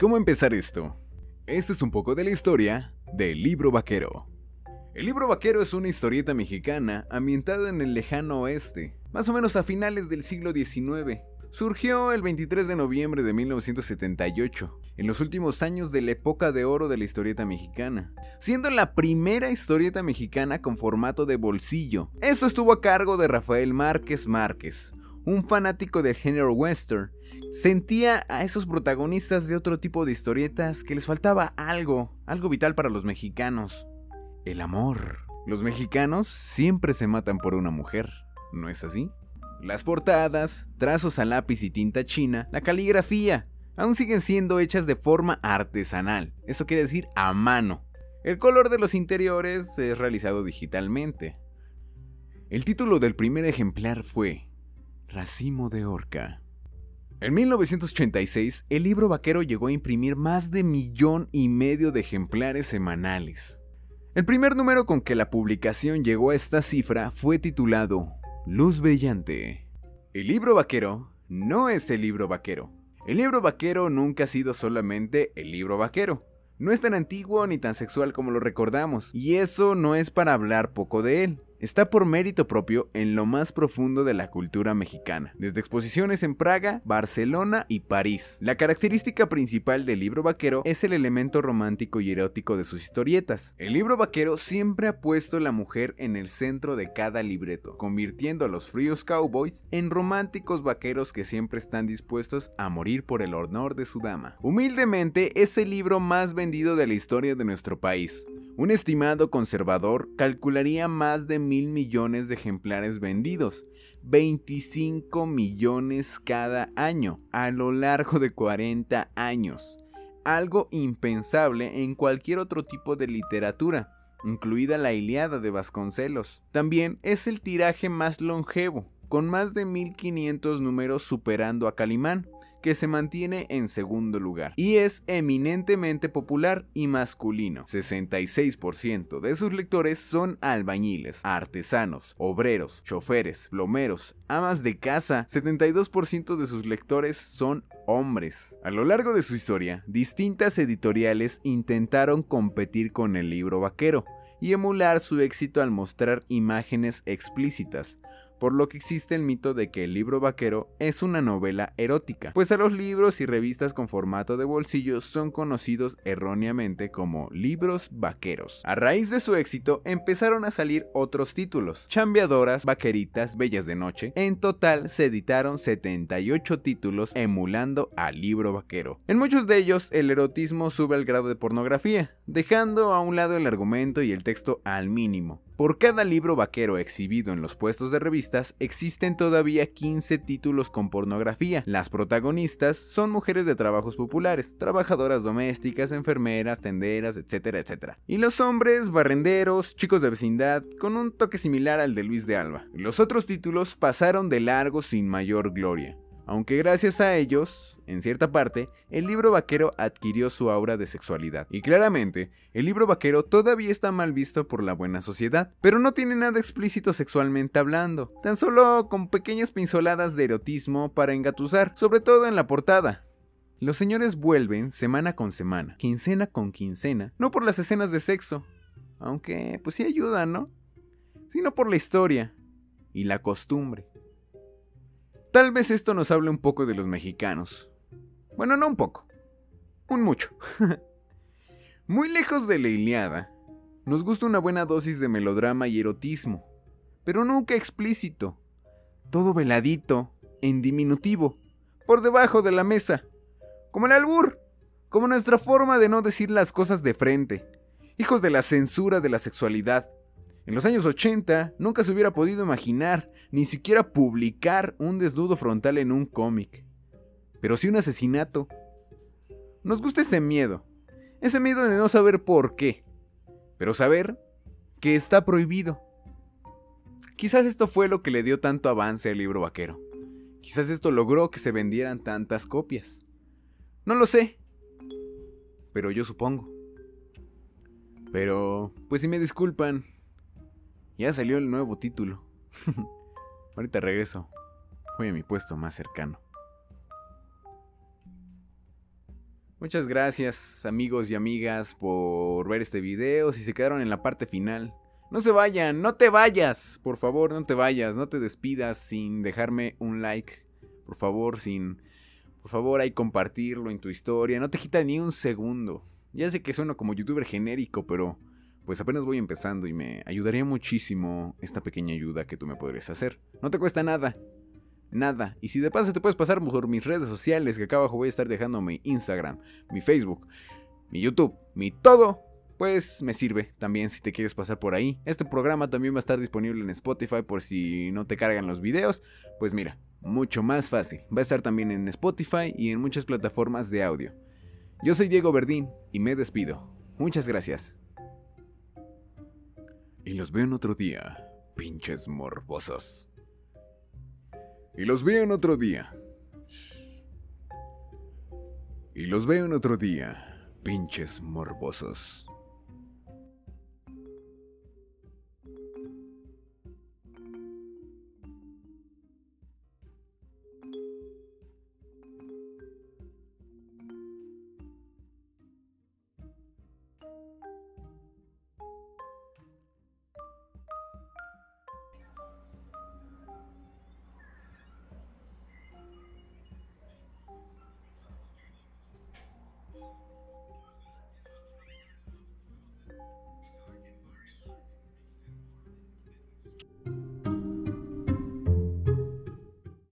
¿Cómo empezar esto? Este es un poco de la historia del libro vaquero. El libro vaquero es una historieta mexicana ambientada en el lejano oeste, más o menos a finales del siglo XIX. Surgió el 23 de noviembre de 1978, en los últimos años de la época de oro de la historieta mexicana, siendo la primera historieta mexicana con formato de bolsillo. Esto estuvo a cargo de Rafael Márquez Márquez, un fanático del género western, sentía a esos protagonistas de otro tipo de historietas que les faltaba algo, algo vital para los mexicanos, el amor. Los mexicanos siempre se matan por una mujer, ¿no es así? Las portadas, trazos a lápiz y tinta china, la caligrafía, aún siguen siendo hechas de forma artesanal, eso quiere decir a mano. El color de los interiores es realizado digitalmente. El título del primer ejemplar fue Racimo de Orca. En 1986, el libro vaquero llegó a imprimir más de millón y medio de ejemplares semanales. El primer número con que la publicación llegó a esta cifra fue titulado Luz Brillante. El libro vaquero no es el libro vaquero. El libro vaquero nunca ha sido solamente el libro vaquero. No es tan antiguo ni tan sexual como lo recordamos, y eso no es para hablar poco de él está por mérito propio en lo más profundo de la cultura mexicana, desde exposiciones en Praga, Barcelona y París. La característica principal del libro vaquero es el elemento romántico y erótico de sus historietas. El libro vaquero siempre ha puesto la mujer en el centro de cada libreto, convirtiendo a los fríos cowboys en románticos vaqueros que siempre están dispuestos a morir por el honor de su dama. Humildemente es el libro más vendido de la historia de nuestro país, un estimado conservador calcularía más de mil millones de ejemplares vendidos, 25 millones cada año, a lo largo de 40 años. Algo impensable en cualquier otro tipo de literatura, incluida la Iliada de Vasconcelos. También es el tiraje más longevo, con más de 1500 números superando a Calimán, que se mantiene en segundo lugar y es eminentemente popular y masculino. 66% de sus lectores son albañiles, artesanos, obreros, choferes, plomeros, amas de casa. 72% de sus lectores son hombres. A lo largo de su historia, distintas editoriales intentaron competir con el libro vaquero y emular su éxito al mostrar imágenes explícitas, por lo que existe el mito de que el libro vaquero es una novela erótica, pues a los libros y revistas con formato de bolsillo son conocidos erróneamente como libros vaqueros. A raíz de su éxito empezaron a salir otros títulos, chambeadoras, vaqueritas, bellas de noche. En total se editaron 78 títulos emulando al libro vaquero. En muchos de ellos el erotismo sube al grado de pornografía, dejando a un lado el argumento y el texto al mínimo. Por cada libro vaquero exhibido en los puestos de existen todavía 15 títulos con pornografía. Las protagonistas son mujeres de trabajos populares, trabajadoras domésticas, enfermeras, tenderas, etcétera, etcétera. Y los hombres, barrenderos, chicos de vecindad, con un toque similar al de Luis de Alba. Los otros títulos pasaron de largo sin mayor gloria aunque gracias a ellos, en cierta parte, el libro vaquero adquirió su aura de sexualidad. Y claramente, el libro vaquero todavía está mal visto por la buena sociedad, pero no tiene nada explícito sexualmente hablando, tan solo con pequeñas pinceladas de erotismo para engatusar, sobre todo en la portada. Los señores vuelven semana con semana, quincena con quincena, no por las escenas de sexo, aunque pues sí ayudan, ¿no? Sino por la historia y la costumbre. Tal vez esto nos hable un poco de los mexicanos. Bueno, no un poco. Un mucho. Muy lejos de la Iliada, nos gusta una buena dosis de melodrama y erotismo, pero nunca explícito. Todo veladito, en diminutivo, por debajo de la mesa. Como el albur, como nuestra forma de no decir las cosas de frente. Hijos de la censura de la sexualidad. En los años 80 nunca se hubiera podido imaginar, ni siquiera publicar un desnudo frontal en un cómic. Pero sí un asesinato. Nos gusta ese miedo. Ese miedo de no saber por qué. Pero saber que está prohibido. Quizás esto fue lo que le dio tanto avance al libro vaquero. Quizás esto logró que se vendieran tantas copias. No lo sé. Pero yo supongo. Pero, pues si me disculpan, ya salió el nuevo título. Ahorita regreso. Voy a mi puesto más cercano. Muchas gracias amigos y amigas por ver este video. Si se quedaron en la parte final, no se vayan, no te vayas. Por favor, no te vayas, no te despidas sin dejarme un like. Por favor, sin... Por favor, hay compartirlo en tu historia. No te quita ni un segundo. Ya sé que sueno como youtuber genérico, pero pues apenas voy empezando y me ayudaría muchísimo esta pequeña ayuda que tú me podrías hacer. No te cuesta nada nada. Y si de paso te puedes pasar por mis redes sociales, que acá abajo voy a estar dejando mi Instagram, mi Facebook, mi YouTube, mi todo, pues me sirve también si te quieres pasar por ahí. Este programa también va a estar disponible en Spotify por si no te cargan los videos. Pues mira, mucho más fácil. Va a estar también en Spotify y en muchas plataformas de audio. Yo soy Diego Verdín y me despido. Muchas gracias. Y los veo en otro día, pinches morbosos. Y los veo en otro día. Y los veo en otro día, pinches morbosos.